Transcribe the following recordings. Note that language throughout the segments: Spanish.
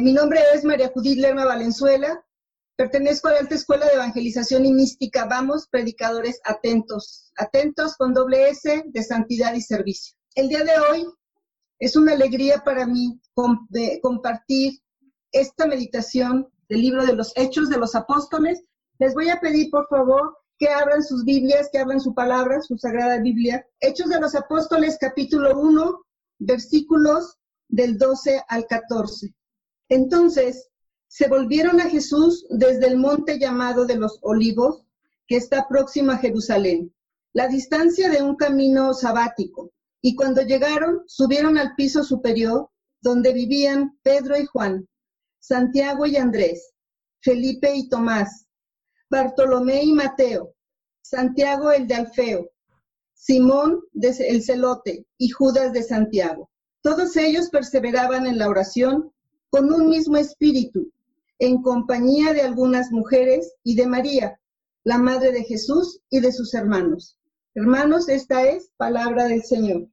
Mi nombre es María Judith Lerma Valenzuela. Pertenezco a la Alta Escuela de Evangelización y Mística. Vamos, predicadores atentos, atentos con doble S de santidad y servicio. El día de hoy es una alegría para mí compartir esta meditación del libro de los Hechos de los Apóstoles. Les voy a pedir, por favor, que abran sus Biblias, que abran su palabra, su sagrada Biblia. Hechos de los Apóstoles, capítulo 1, versículos del 12 al 14. Entonces se volvieron a Jesús desde el monte llamado de los olivos, que está próximo a Jerusalén, la distancia de un camino sabático. Y cuando llegaron, subieron al piso superior, donde vivían Pedro y Juan, Santiago y Andrés, Felipe y Tomás, Bartolomé y Mateo, Santiago el de Alfeo, Simón el celote y Judas de Santiago. Todos ellos perseveraban en la oración con un mismo espíritu, en compañía de algunas mujeres y de María, la Madre de Jesús y de sus hermanos. Hermanos, esta es palabra del Señor.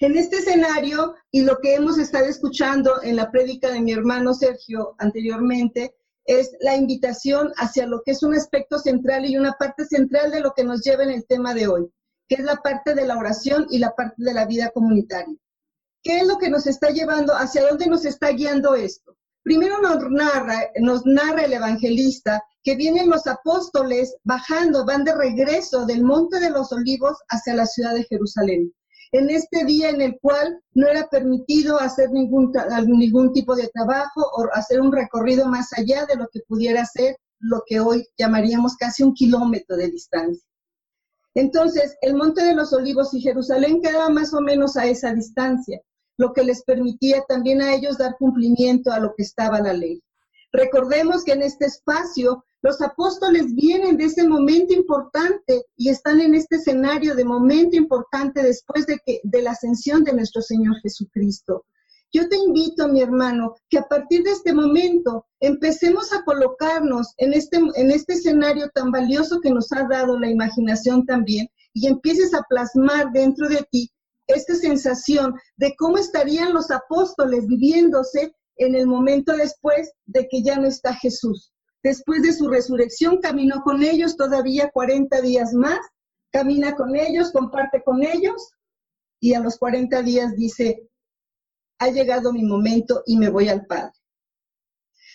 En este escenario y lo que hemos estado escuchando en la prédica de mi hermano Sergio anteriormente, es la invitación hacia lo que es un aspecto central y una parte central de lo que nos lleva en el tema de hoy, que es la parte de la oración y la parte de la vida comunitaria. ¿Qué es lo que nos está llevando? ¿Hacia dónde nos está guiando esto? Primero nos narra, nos narra el evangelista que vienen los apóstoles bajando, van de regreso del Monte de los Olivos hacia la ciudad de Jerusalén. En este día en el cual no era permitido hacer ningún, ningún tipo de trabajo o hacer un recorrido más allá de lo que pudiera ser lo que hoy llamaríamos casi un kilómetro de distancia. Entonces, el Monte de los Olivos y Jerusalén quedaba más o menos a esa distancia lo que les permitía también a ellos dar cumplimiento a lo que estaba la ley. Recordemos que en este espacio los apóstoles vienen de ese momento importante y están en este escenario de momento importante después de, que, de la ascensión de nuestro Señor Jesucristo. Yo te invito, mi hermano, que a partir de este momento empecemos a colocarnos en este, en este escenario tan valioso que nos ha dado la imaginación también y empieces a plasmar dentro de ti esta sensación de cómo estarían los apóstoles viviéndose en el momento después de que ya no está Jesús. Después de su resurrección caminó con ellos todavía 40 días más, camina con ellos, comparte con ellos y a los 40 días dice, ha llegado mi momento y me voy al Padre.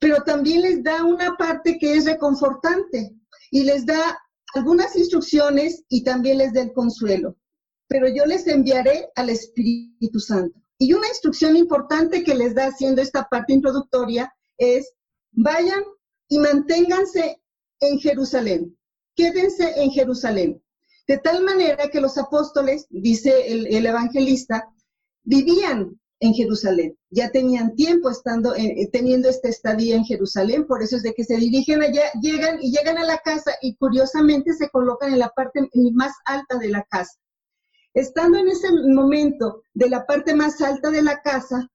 Pero también les da una parte que es reconfortante y les da algunas instrucciones y también les da el consuelo pero yo les enviaré al Espíritu Santo. Y una instrucción importante que les da haciendo esta parte introductoria es, vayan y manténganse en Jerusalén, quédense en Jerusalén. De tal manera que los apóstoles, dice el, evangelista, vivían en Jerusalén. Ya tenían tiempo estando, eh, teniendo esta estadía en Jerusalén, por eso es de que se dirigen allá, llegan y llegan a la casa y curiosamente se colocan en la parte más alta de la casa. Estando en ese momento de la parte más alta de la casa,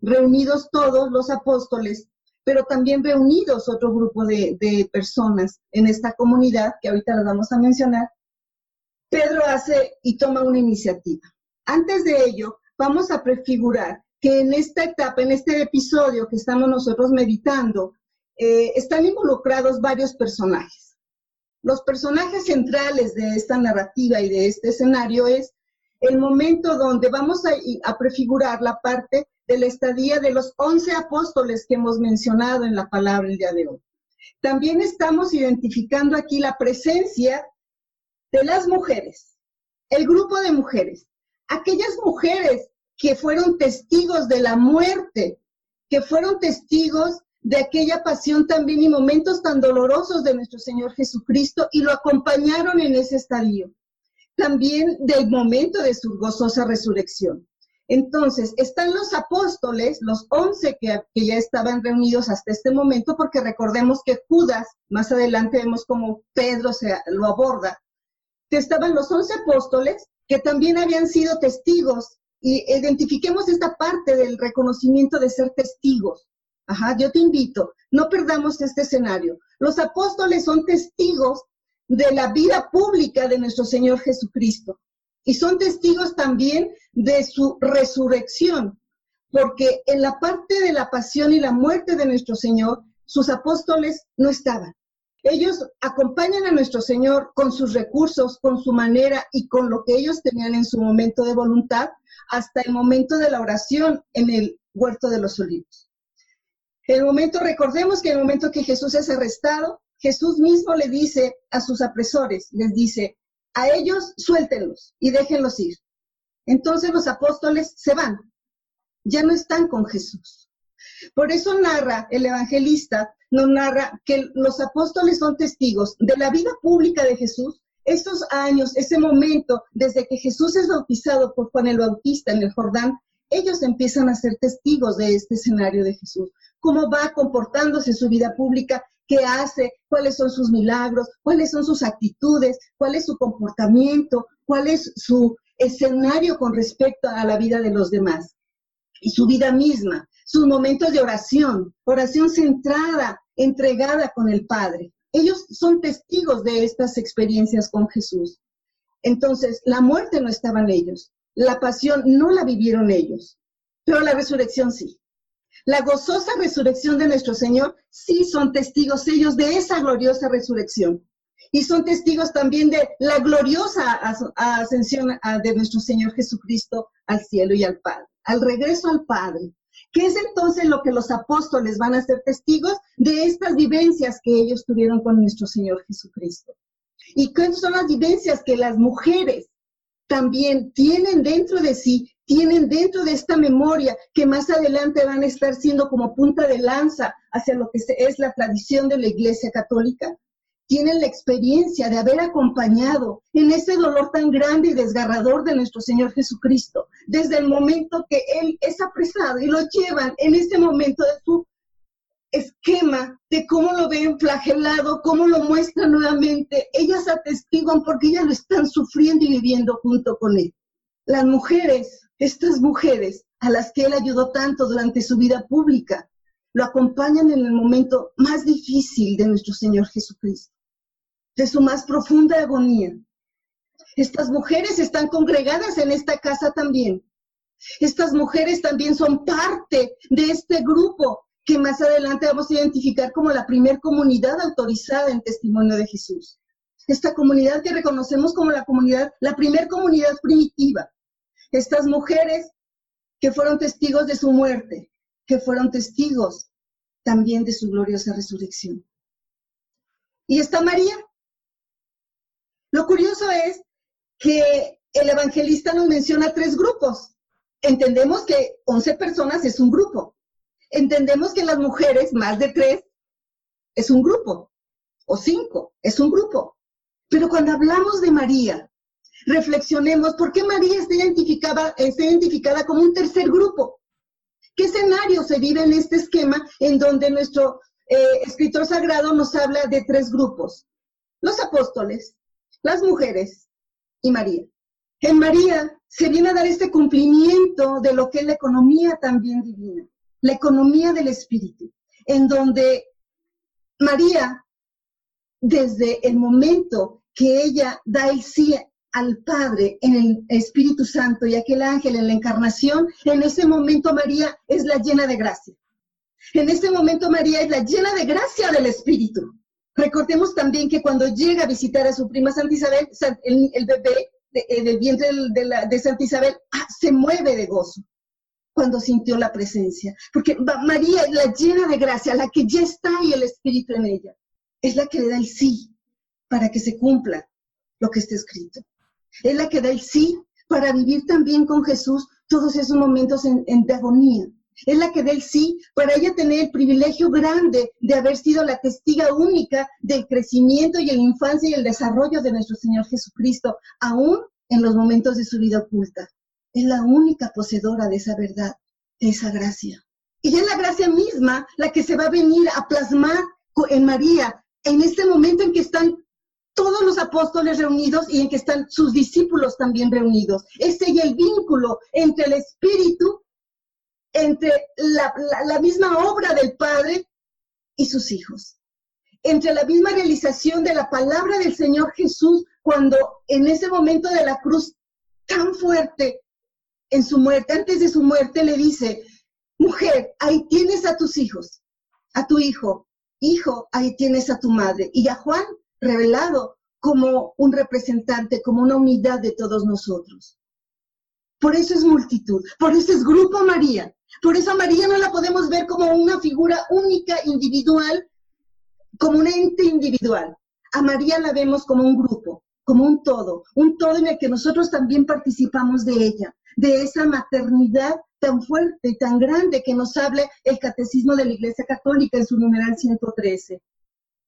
reunidos todos los apóstoles, pero también reunidos otro grupo de, personas en esta comunidad, que ahorita la vamos a mencionar, Pedro hace y toma una iniciativa. Antes de ello, vamos a prefigurar que en esta etapa, en este episodio que estamos nosotros meditando, eh, están involucrados varios personajes. Los personajes centrales de esta narrativa y de este escenario es el momento donde vamos a, prefigurar la parte de la estadía de los once apóstoles que hemos mencionado en la palabra el día de hoy. También estamos identificando aquí la presencia de las mujeres, el grupo de mujeres, aquellas mujeres que fueron testigos de la muerte, que fueron testigos de aquella pasión también y momentos tan dolorosos de nuestro Señor Jesucristo y lo acompañaron en ese estadio. También del momento de su gozosa resurrección. Entonces, están los apóstoles, los once que, que, ya estaban reunidos hasta este momento, porque recordemos que Judas, más adelante vemos como Pedro se lo aborda, que estaban los once apóstoles que también habían sido testigos. Y identifiquemos esta parte del reconocimiento de ser testigos. Ajá, yo te invito, no perdamos este escenario. Los apóstoles son testigos de la vida pública de nuestro Señor Jesucristo y son testigos también de su resurrección. porque en la parte de la pasión y la muerte de nuestro Señor, sus apóstoles no estaban. Ellos acompañan a nuestro Señor con sus recursos, con su manera y con lo que ellos tenían en su momento de voluntad, hasta el momento de la oración en el huerto de los olivos. El momento, recordemos que el momento que Jesús es arrestado, Jesús mismo le dice a sus apresores, les dice, a ellos suéltenlos y déjenlos ir. Entonces los apóstoles se van, ya no están con Jesús. Por eso narra el evangelista, nos narra que los apóstoles son testigos de la vida pública de Jesús, estos años, ese momento, desde que Jesús es bautizado por Juan el Bautista en el Jordán, ellos empiezan a ser testigos de este escenario de Jesús, cómo va comportándose su vida pública, qué hace, cuáles son sus milagros, cuáles son sus actitudes, cuál es su comportamiento, cuál es su escenario con respecto a la vida de los demás y su vida misma, sus momentos de oración, oración centrada, entregada con el Padre. Ellos son testigos de estas experiencias con Jesús. Entonces, la muerte no estaba en ellos, la pasión no la vivieron ellos, pero la resurrección sí. La gozosa resurrección de nuestro Señor, sí son testigos ellos de esa gloriosa resurrección. Y son testigos también de la gloriosa ascensión de nuestro Señor Jesucristo al cielo y al Padre, al regreso al Padre. ¿Qué es entonces lo que los apóstoles van a ser testigos de estas vivencias que ellos tuvieron con nuestro Señor Jesucristo? ¿Y qué son las vivencias que las mujeres también tienen dentro de sí tienen dentro de esta memoria que más adelante van a estar siendo como punta de lanza hacia lo que es la tradición de la Iglesia Católica. Tienen la experiencia de haber acompañado en ese dolor tan grande y desgarrador de nuestro Señor Jesucristo, desde el momento que Él es apresado y lo llevan en ese momento de su esquema de cómo lo ven flagelado, cómo lo muestran nuevamente. Ellas atestiguan porque ellas lo están sufriendo y viviendo junto con Él. Las mujeres estas mujeres a las que él ayudó tanto durante su vida pública, lo acompañan en el momento más difícil de nuestro Señor Jesucristo, de su más profunda agonía. Estas mujeres están congregadas en esta casa también. Estas mujeres también son parte de este grupo que más adelante vamos a identificar como la primer comunidad autorizada en testimonio de Jesús. Esta comunidad que reconocemos como la comunidad, la primer comunidad primitiva, estas mujeres que fueron testigos de su muerte, que fueron testigos también de su gloriosa resurrección. Y está María. Lo curioso es que el evangelista nos menciona tres grupos. Entendemos que 11 personas es un grupo. Entendemos que las mujeres, más de tres, es un grupo. O cinco, es un grupo. Pero cuando hablamos de María, reflexionemos por qué María está identificada, está identificada como un tercer grupo. ¿Qué escenario se vive en este esquema en donde nuestro eh, escritor sagrado nos habla de tres grupos? Los apóstoles, las mujeres y María. En María se viene a dar este cumplimiento de lo que es la economía también divina, la economía del espíritu, en donde María, desde el momento que ella da el sí al Padre en el Espíritu Santo y aquel ángel en la encarnación, en ese momento María es la llena de gracia. En ese momento María es la llena de gracia del Espíritu. Recordemos también que cuando llega a visitar a su prima Santa Isabel, el, bebé eh, del vientre de, de Santa Isabel ah, se mueve de gozo cuando sintió la presencia. Porque María es la llena de gracia, la que ya está y el Espíritu en ella. Es la que le da el sí para que se cumpla lo que está escrito. Es la que da el sí para vivir también con Jesús todos esos momentos en, agonía. Es la que da el sí para ella tener el privilegio grande de haber sido la testiga única del crecimiento y la infancia y el desarrollo de nuestro Señor Jesucristo, aún en los momentos de su vida oculta. Es la única poseedora de esa verdad, de esa gracia. Y es la gracia misma la que se va a venir a plasmar en María en este momento en que están todos los apóstoles reunidos y en que están sus discípulos también reunidos. Ese y el vínculo entre el Espíritu, entre la, misma obra del Padre y sus hijos, entre la misma realización de la palabra del Señor Jesús cuando en ese momento de la cruz tan fuerte, en su muerte, antes de su muerte, le dice, mujer, ahí tienes a tus hijos, a tu hijo, hijo, ahí tienes a tu madre. Y a Juan revelado como un representante, como una unidad de todos nosotros. Por eso es multitud, por eso es Grupo María. Por eso a María no la podemos ver como una figura única, individual, como un ente individual. A María la vemos como un grupo, como un todo, un todo en el que nosotros también participamos de ella, de esa maternidad tan fuerte y tan grande que nos habla el Catecismo de la Iglesia Católica en su numeral 113,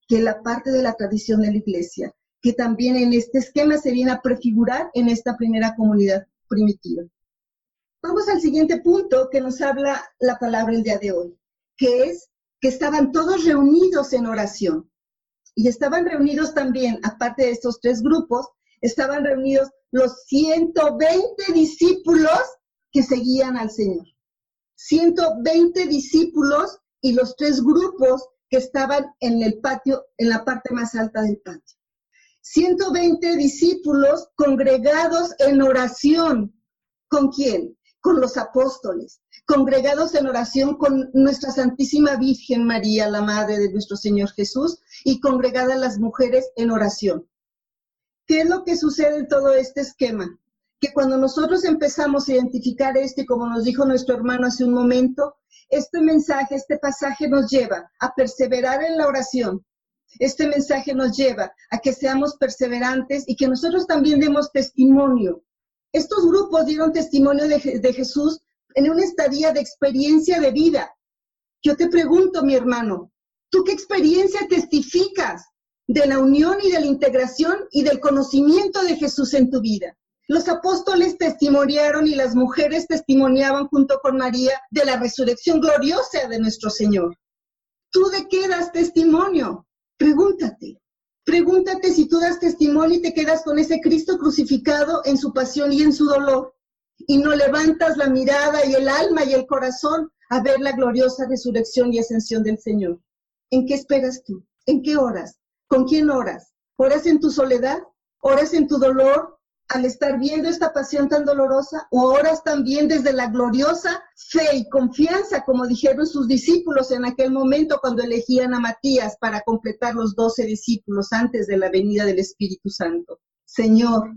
que la parte de la tradición de la Iglesia, que también en este esquema se viene a prefigurar en esta primera comunidad primitiva. Vamos al siguiente punto que nos habla la palabra el día de hoy, que es que estaban todos reunidos en oración. Y estaban reunidos también, aparte de estos tres grupos, estaban reunidos los 120 discípulos que seguían al Señor. 120 discípulos y los tres grupos estaban en el patio, en la parte más alta del patio. 120 discípulos congregados en oración. ¿Con quién? Con los apóstoles, congregados en oración con nuestra Santísima Virgen María, la Madre de nuestro Señor Jesús, y congregadas las mujeres en oración. ¿Qué es lo que sucede en todo este esquema? que cuando nosotros empezamos a identificar esto, y como nos dijo nuestro hermano hace un momento, este mensaje, este pasaje nos lleva a perseverar en la oración. Este mensaje nos lleva a que seamos perseverantes y que nosotros también demos testimonio. Estos grupos dieron testimonio de, Jesús en una estadía de experiencia de vida. Yo te pregunto, mi hermano, ¿tú qué experiencia testificas de la unión y de la integración y del conocimiento de Jesús en tu vida? Los apóstoles testimoniaron y las mujeres testimoniaban junto con María de la resurrección gloriosa de nuestro Señor. ¿Tú de qué das testimonio? Pregúntate. Pregúntate si tú das testimonio y te quedas con ese Cristo crucificado en su pasión y en su dolor y no levantas la mirada y el alma y el corazón a ver la gloriosa resurrección y ascensión del Señor. ¿En qué esperas tú? ¿En qué horas? ¿Con quién oras? ¿Oras en tu soledad? ¿Oras en tu dolor? Al estar viendo esta pasión tan dolorosa, o oras también desde la gloriosa fe y confianza, como dijeron sus discípulos en aquel momento cuando elegían a Matías para completar los doce discípulos antes de la venida del Espíritu Santo. Señor,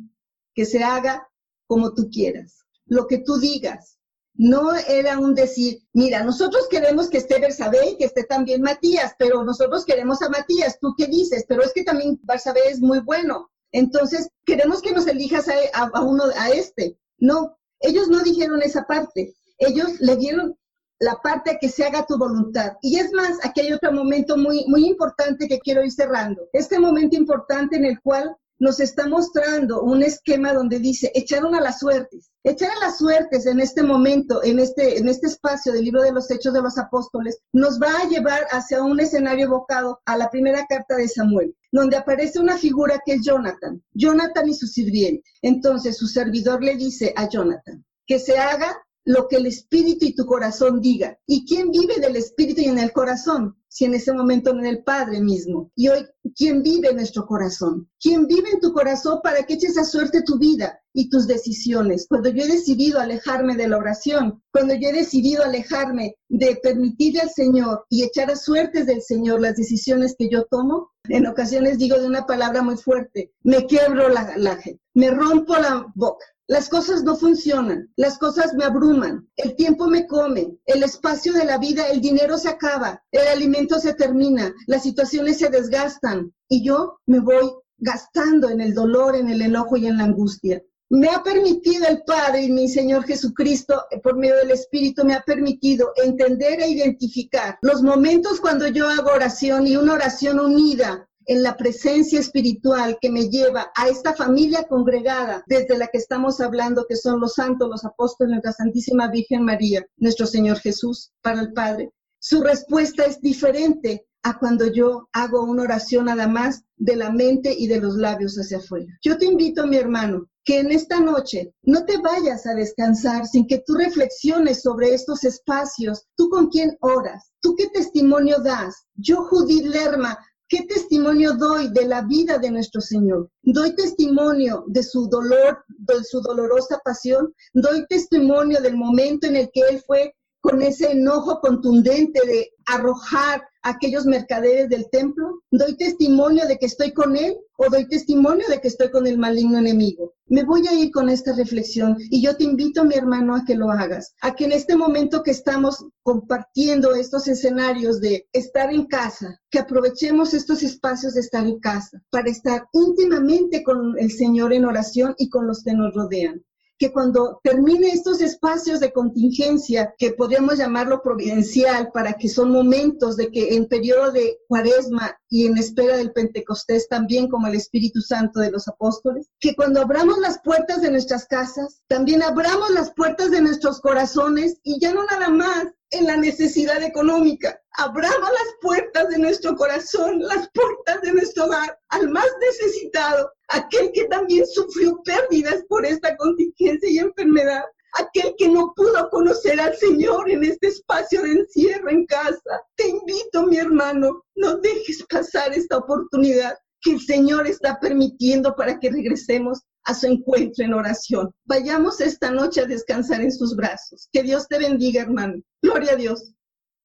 que se haga como tú quieras, lo que tú digas. No era un decir, mira, nosotros queremos que esté Bersabé y que esté también Matías, pero nosotros queremos a Matías, ¿tú qué dices? Pero es que también Bersabé es muy bueno, entonces, queremos que nos elijas a, uno, a este. No, ellos no dijeron esa parte. Ellos le dieron la parte que se haga tu voluntad. Y es más, aquí hay otro momento muy, muy importante que quiero ir cerrando. Este momento importante en el cual nos está mostrando un esquema donde dice, echaron a las suertes. Echar a las suertes en este momento, en este, en este espacio del libro de los Hechos de los Apóstoles, nos va a llevar hacia un escenario evocado a la primera carta de Samuel, donde aparece una figura que es Jonathan, Jonathan y su sirviente. Entonces su servidor le dice a Jonathan, que se haga lo que el espíritu y tu corazón diga. ¿Y quién vive del espíritu y en el corazón? Si en ese momento no en el Padre mismo. Y hoy, ¿quién vive en nuestro corazón? ¿Quién vive en tu corazón para que eches a suerte tu vida y tus decisiones? Cuando yo he decidido alejarme de la oración, cuando yo he decidido alejarme de permitirle al Señor y echar a suertes del Señor las decisiones que yo tomo, en ocasiones digo de una palabra muy fuerte, me quiebro la, la me rompo la boca las cosas no funcionan, las cosas me abruman, el tiempo me come, el espacio de la vida, el dinero se acaba, el alimento se termina, las situaciones se desgastan y yo me voy gastando en el dolor, en el enojo y en la angustia. Me ha permitido el Padre y mi Señor Jesucristo, por medio del Espíritu, me ha permitido entender e identificar los momentos cuando yo hago oración y una oración unida en la presencia espiritual que me lleva a esta familia congregada desde la que estamos hablando, que son los santos, los apóstoles, nuestra Santísima Virgen María, nuestro Señor Jesús, para el Padre. Su respuesta es diferente a cuando yo hago una oración nada más de la mente y de los labios hacia afuera. Yo te invito, mi hermano, que en esta noche no te vayas a descansar sin que tú reflexiones sobre estos espacios. ¿Tú con quién oras? ¿Tú qué testimonio das? Yo, Judith Lerma, ¿Qué testimonio doy de la vida de nuestro Señor? Doy testimonio de su dolor, de su dolorosa pasión. Doy testimonio del momento en el que Él fue con ese enojo contundente de arrojar a aquellos mercaderes del templo? ¿Doy testimonio de que estoy con él o doy testimonio de que estoy con el maligno enemigo? Me voy a ir con esta reflexión y yo te invito, mi hermano, a que lo hagas, a que en este momento que estamos compartiendo estos escenarios de estar en casa, que aprovechemos estos espacios de estar en casa para estar íntimamente con el Señor en oración y con los que nos rodean que cuando termine estos espacios de contingencia, que podríamos llamarlo providencial, para que son momentos de que en periodo de cuaresma y en espera del Pentecostés también como el Espíritu Santo de los apóstoles, que cuando abramos las puertas de nuestras casas, también abramos las puertas de nuestros corazones y ya no nada más en la necesidad económica. Abramos las puertas de nuestro corazón, las puertas de nuestro hogar al más necesitado, aquel que también sufrió pérdidas por esta contingencia y enfermedad, aquel que no pudo conocer al Señor en este espacio de encierro en casa. Te invito, mi hermano, no dejes pasar esta oportunidad que el Señor está permitiendo para que regresemos a su encuentro en oración. Vayamos esta noche a descansar en sus brazos. Que Dios te bendiga, hermano. Gloria a Dios.